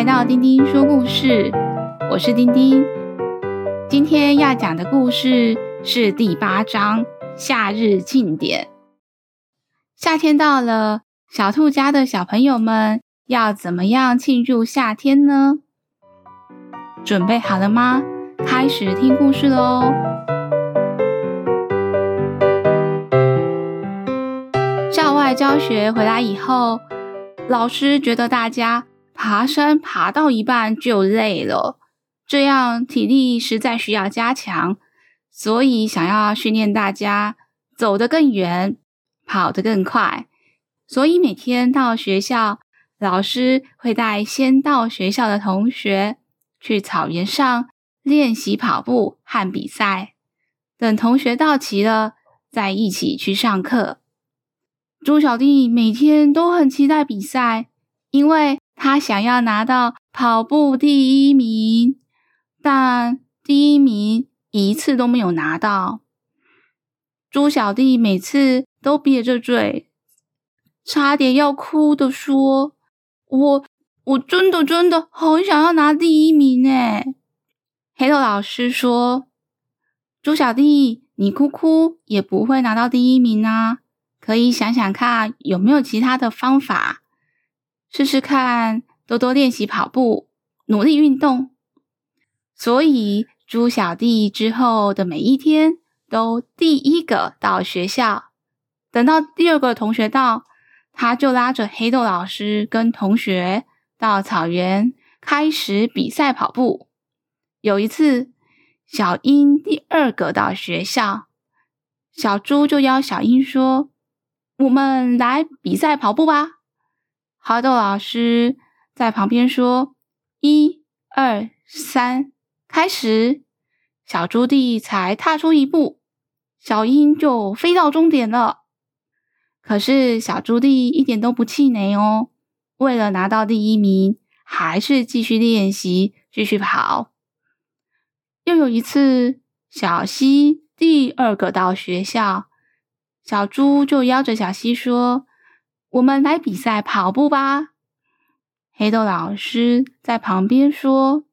来到丁丁说故事，我是丁丁。今天要讲的故事是第八章《夏日庆典》。夏天到了，小兔家的小朋友们要怎么样庆祝夏天呢？准备好了吗？开始听故事喽！校外教学回来以后，老师觉得大家爬山爬到一半就累了，这样体力实在需要加强，所以想要训练大家走得更远，跑得更快。所以每天到学校，老师会带先到学校的同学去草原上练习跑步和比赛。等同学到齐了，再一起去上课。猪小弟每天都很期待比赛，因为他想要拿到跑步第一名，但第一名一次都没有拿到。猪小弟每次都瘪着嘴，差点要哭的说：“我我真的真的很想要拿第一名诶。”黑豆老师说：“猪小弟，你哭哭也不会拿到第一名啊，可以想想看有没有其他的方法。”试试看，多多练习跑步，努力运动。所以，猪小弟之后的每一天都第一个到学校。等到第二个同学到，他就拉着黑豆老师跟同学到草原开始比赛跑步。有一次，小英第二个到学校，小猪就邀小英说：“我们来比赛跑步吧。”好豆老师在旁边说：“一、二、三，开始！”小猪弟才踏出一步，小英就飞到终点了。可是小猪弟一点都不气馁哦，为了拿到第一名，还是继续练习，继续跑。又有一次，小西第二个到学校，小猪就邀着小西说。我们来比赛跑步吧！黑豆老师在旁边说：“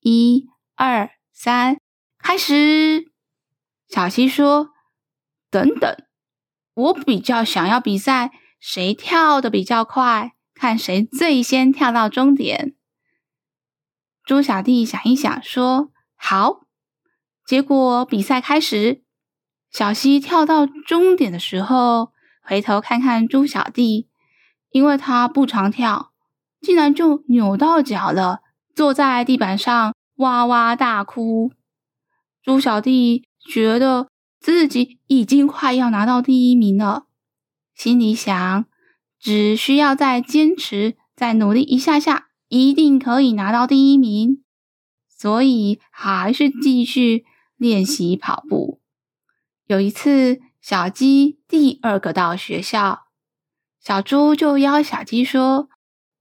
一、二、三，开始！”小溪说：“等等，我比较想要比赛谁跳的比较快，看谁最先跳到终点。”猪小弟想一想说：“好。”结果比赛开始，小溪跳到终点的时候。回头看看猪小弟，因为他不常跳，竟然就扭到脚了，坐在地板上哇哇大哭。猪小弟觉得自己已经快要拿到第一名了，心里想，只需要再坚持、再努力一下下，一定可以拿到第一名。所以还是继续练习跑步。有一次，小鸡第二个到学校，小猪就邀小鸡说：“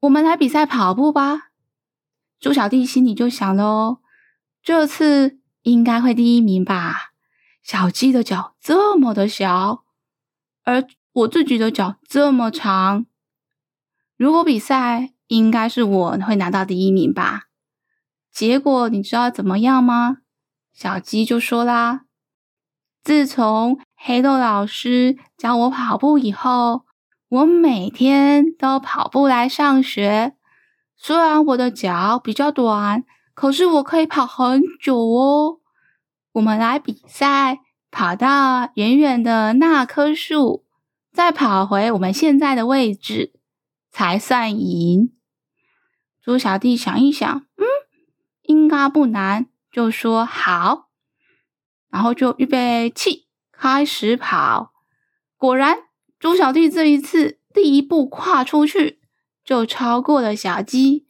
我们来比赛跑步吧。”猪小弟心里就想喽：“这次应该会第一名吧？小鸡的脚这么的小，而我自己的脚这么长，如果比赛，应该是我会拿到第一名吧？”结果你知道怎么样吗？小鸡就说啦。自从黑豆老师教我跑步以后，我每天都跑步来上学。虽然我的脚比较短，可是我可以跑很久哦。我们来比赛，跑到远远的那棵树，再跑回我们现在的位置，才算赢。猪小弟想一想，嗯，应该不难，就说好。然后就预备起，开始跑。果然，猪小弟这一次第一步跨出去，就超过了小鸡。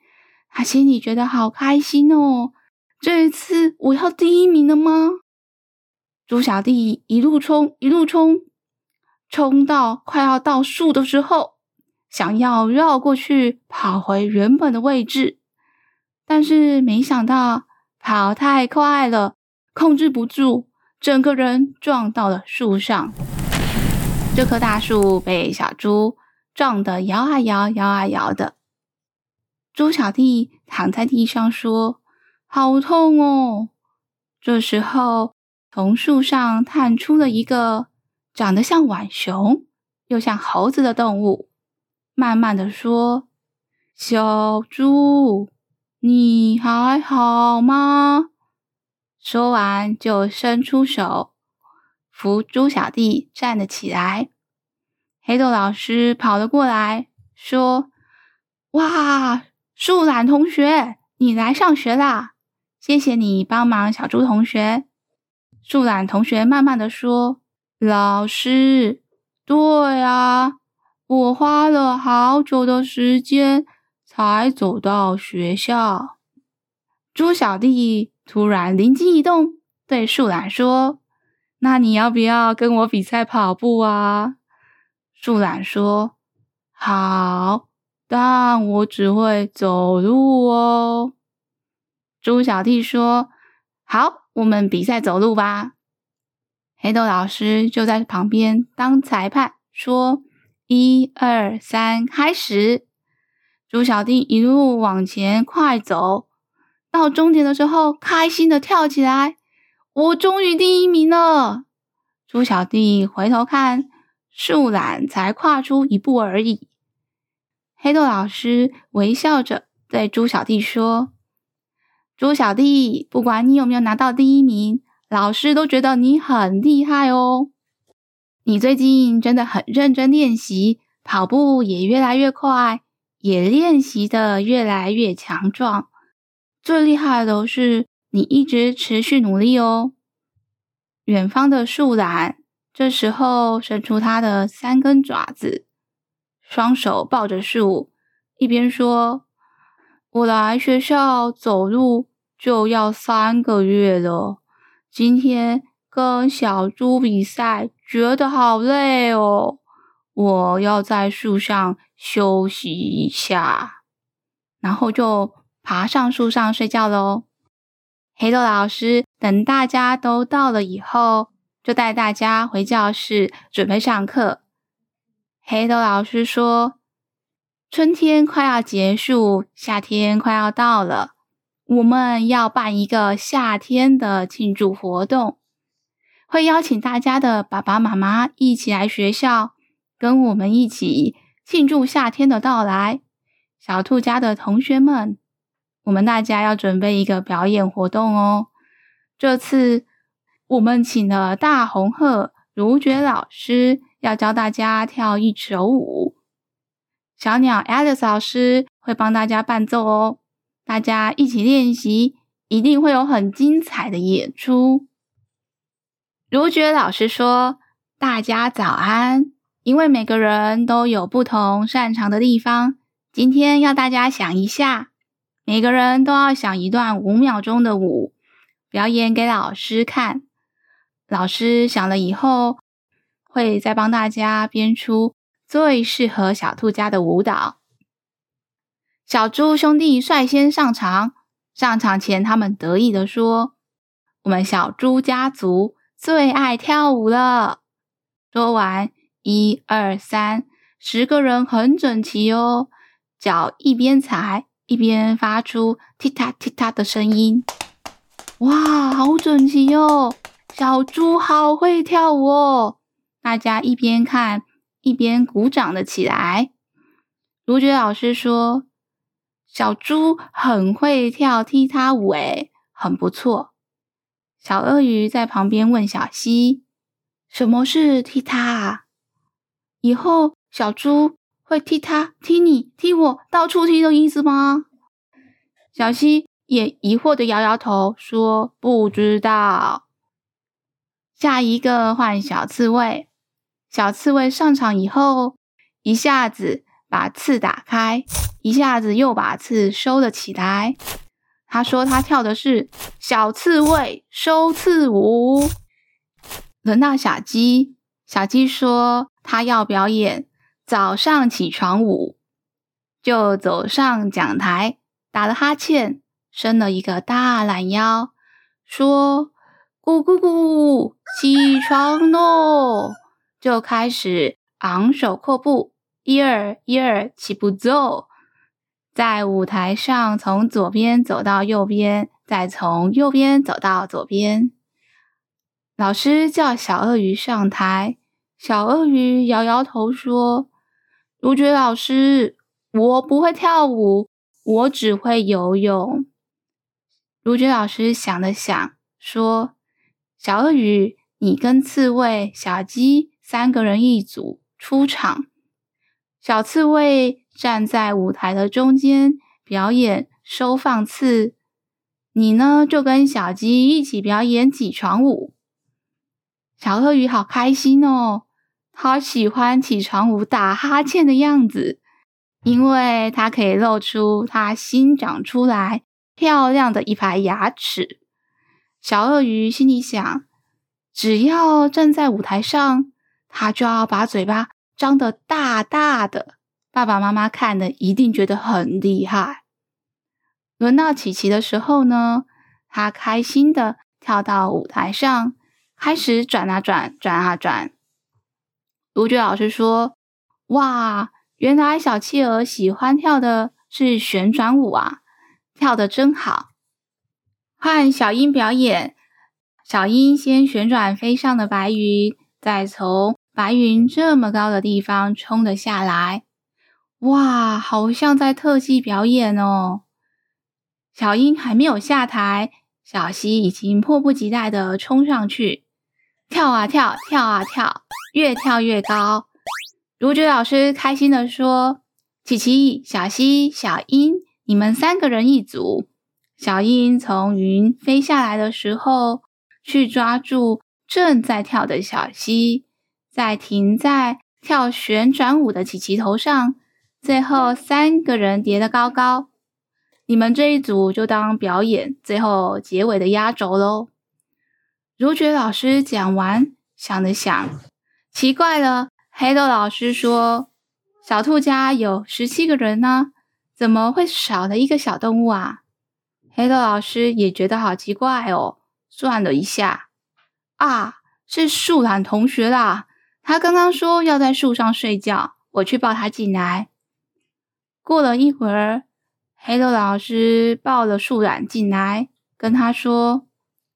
他心里觉得好开心哦！这一次我要第一名了吗？猪小弟一路冲，一路冲，冲到快要到树的时候，想要绕过去跑回原本的位置，但是没想到跑太快了，控制不住。整个人撞到了树上，这棵大树被小猪撞得摇啊摇，摇啊摇的。猪小弟躺在地上说：“好痛哦！”这时候，从树上探出了一个长得像浣熊又像猴子的动物，慢慢的说：“小猪，你还好吗？”说完，就伸出手扶猪小弟站了起来。黑豆老师跑了过来，说：“哇，树懒同学，你来上学啦！谢谢你帮忙小猪同学。”树懒同学慢慢的说：“老师，对啊，我花了好久的时间才走到学校。”猪小弟突然灵机一动，对树懒说：“那你要不要跟我比赛跑步啊？”树懒说：“好，但我只会走路哦。”猪小弟说：“好，我们比赛走路吧。”黑豆老师就在旁边当裁判，说：“一二三，开始！”猪小弟一路往前快走，到终点的时候，开心的跳起来：“我终于第一名了！”猪小弟回头看。树懒才跨出一步而已。黑豆老师微笑着对猪小弟说：“猪小弟，不管你有没有拿到第一名，老师都觉得你很厉害哦。你最近真的很认真练习，跑步也越来越快，也练习的越来越强壮。最厉害的是你一直持续努力哦。”远方的树懒。这时候，伸出它的三根爪子，双手抱着树，一边说：“我来学校走路就要三个月了，今天跟小猪比赛，觉得好累哦，我要在树上休息一下。”然后就爬上树上睡觉喽。黑豆老师等大家都到了以后。就带大家回教室准备上课。黑豆老师说：“春天快要结束，夏天快要到了，我们要办一个夏天的庆祝活动，会邀请大家的爸爸妈妈一起来学校，跟我们一起庆祝夏天的到来。小兔家的同学们，我们大家要准备一个表演活动哦。这次。”我们请了大红鹤如觉老师，要教大家跳一首舞。小鸟 Alice 老师会帮大家伴奏哦，大家一起练习，一定会有很精彩的演出。如觉老师说：“大家早安，因为每个人都有不同擅长的地方，今天要大家想一下，每个人都要想一段五秒钟的舞，表演给老师看。”老师想了以后，会再帮大家编出最适合小兔家的舞蹈。小猪兄弟率先上场，上场前他们得意地说：“我们小猪家族最爱跳舞了。”说完，一二三，十个人很整齐哦，脚一边踩一边发出踢踏踢踏的声音。哇，好整齐哦！小猪好会跳舞哦！大家一边看一边鼓掌了起来。如觉老师说：“小猪很会跳踢踏舞，诶，很不错。”小鳄鱼在旁边问小溪：“什么是踢踏？以后小猪会踢他、踢你、踢我，到处踢的意思吗？”小溪也疑惑地摇摇头说：“不知道。”下一个换小刺猬，小刺猬上场以后，一下子把刺打开，一下子又把刺收了起来。他说他跳的是小刺猬收刺舞。轮到小鸡，小鸡说他要表演早上起床舞，就走上讲台，打了哈欠，伸了一个大懒腰，说。咕咕咕，起床喽！就开始昂首阔步，一二一二起步走。在舞台上从左边走到右边，再从右边走到左边。老师叫小鳄鱼上台，小鳄鱼摇摇头说：“卢觉老师，我不会跳舞，我只会游泳。”卢觉老师想了想，说：“小鳄鱼，你跟刺猬、小鸡三个人一组出场。小刺猬站在舞台的中间表演收放刺，你呢就跟小鸡一起表演起床舞。”小鳄鱼好开心哦，好喜欢起床舞打哈欠的样子，因为它可以露出它新长出来漂亮的一排牙齿。小鳄鱼心里想：只要站在舞台上，它就要把嘴巴张得大大的，爸爸妈妈看了一定觉得很厉害。轮到琪琪的时候呢，他开心的跳到舞台上。开始转啊转，转啊转。卢觉老师说：“哇，原来小企鹅喜欢跳的是旋转舞啊，跳得真好。”换小鹰表演，小鹰先旋转飞上的白云，再从白云这么高的地方冲了下来。哇，好像在特技表演哦！小鹰还没有下台，小溪已经迫不及待地冲上去。跳啊跳，跳啊跳，越跳越高。卢觉老师开心地说：“琪琪、小溪、小鹰，你们三个人一组。小鹰从云飞下来的时候，去抓住正在跳的小溪，再停在跳旋转舞的琪琪头上，最后三个人叠得高高。你们这一组就当表演最后结尾的压轴喽。”如觉老师讲完，想了想，奇怪了。黑豆老师说：“小兔家有十七个人呢，怎么会少了一个小动物啊？”黑豆老师也觉得好奇怪哦，算了一下，啊，是树懒同学啦。他刚刚说要在树上睡觉，我去抱他进来。过了一会儿，黑豆老师抱了树懒进来，跟他说：“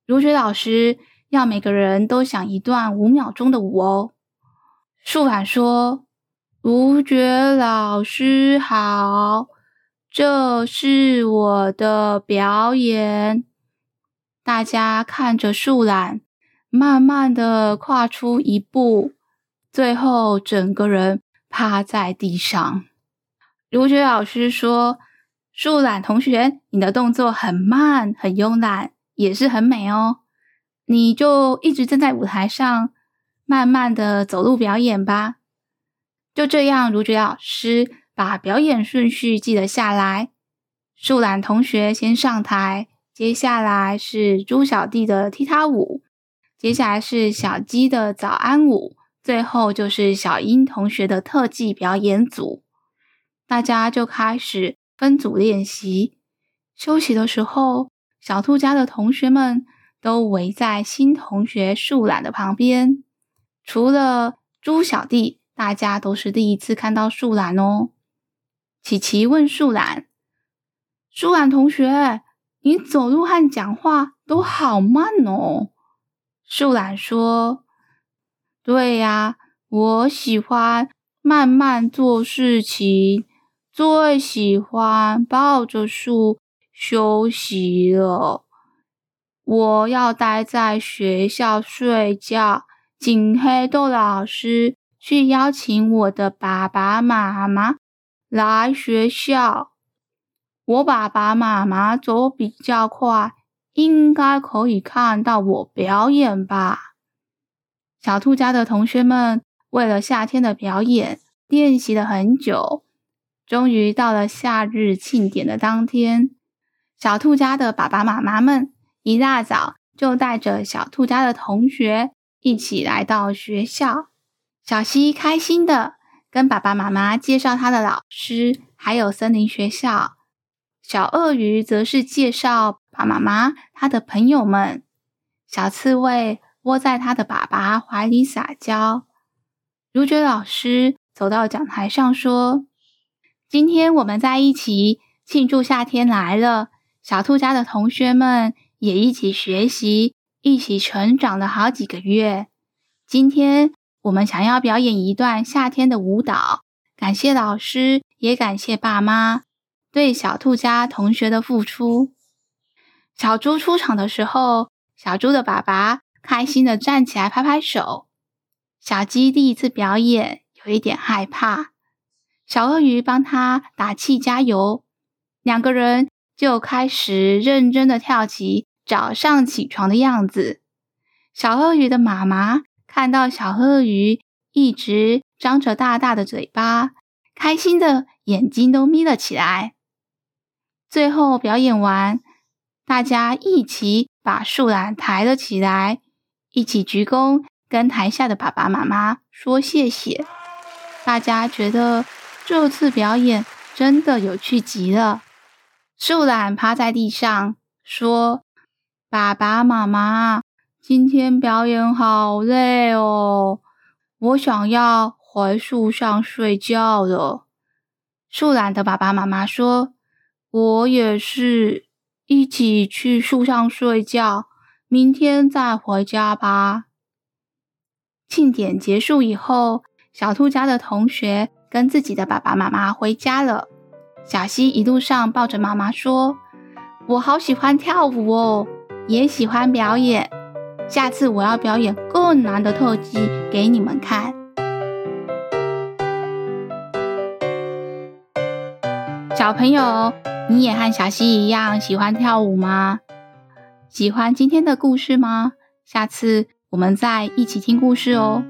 如觉老师。”要每个人都想一段五秒钟的舞哦。树懒说：“卢觉老师好，这是我的表演。”大家看着树懒，慢慢的跨出一步，最后整个人趴在地上。卢觉老师说：“树懒同学，你的动作很慢，很慵懒，也是很美哦。”你就一直站在舞台上，慢慢的走路表演吧。就这样，如觉老师把表演顺序记了下来。树懒同学先上台，接下来是猪小弟的踢踏舞，接下来是小鸡的早安舞，最后就是小英同学的特技表演组。大家就开始分组练习。休息的时候，小兔家的同学们。都围在新同学树懒的旁边，除了猪小弟，大家都是第一次看到树懒哦。琪琪问树懒：“树懒同学，你走路和讲话都好慢哦。”树懒说：“对呀，我喜欢慢慢做事情，最喜欢抱着树休息了。”我要待在学校睡觉，请黑豆老师去邀请我的爸爸妈妈来学校。我爸爸妈妈走比较快，应该可以看到我表演吧？小兔家的同学们为了夏天的表演练习了很久，终于到了夏日庆典的当天，小兔家的爸爸妈妈们。一大早就带着小兔家的同学一起来到学校。小溪开心的跟爸爸妈妈介绍他的老师，还有森林学校。小鳄鱼则是介绍爸爸妈妈他的朋友们。小刺猬窝在他的爸爸怀里撒娇。如觉老师走到讲台上说：“今天我们在一起，庆祝夏天来了，小兔家的同学们也一起学习，一起成长了好几个月。今天我们想要表演一段夏天的舞蹈，感谢老师，也感谢爸妈对小兔家同学的付出。小猪出场的时候，小猪的爸爸开心的站起来拍拍手。小鸡第一次表演，有一点害怕。小鳄鱼帮他打气加油，两个人就开始认真的跳起早上起床的样子。小鳄鱼的妈妈看到小鳄鱼一直张着大大的嘴巴，开心的眼睛都眯了起来。最后表演完。大家一起把树懒抬了起来，一起鞠躬，跟台下的爸爸妈妈说谢谢。大家觉得这次表演真的有趣极了。树懒趴在地上说：“爸爸妈妈，今天表演好累哦，我想要回树上睡觉了。”树懒的爸爸妈妈说：“我也是。”一起去树上睡觉，明天再回家吧。庆典结束以后，小兔家的同学跟自己的爸爸妈妈回家了。小溪一路上抱着妈妈说：“我好喜欢跳舞哦，也喜欢表演。下次我要表演更难的特技给你们看。”小朋友。你也和小溪一样喜欢跳舞吗？喜欢今天的故事吗？下次我们再一起听故事哦。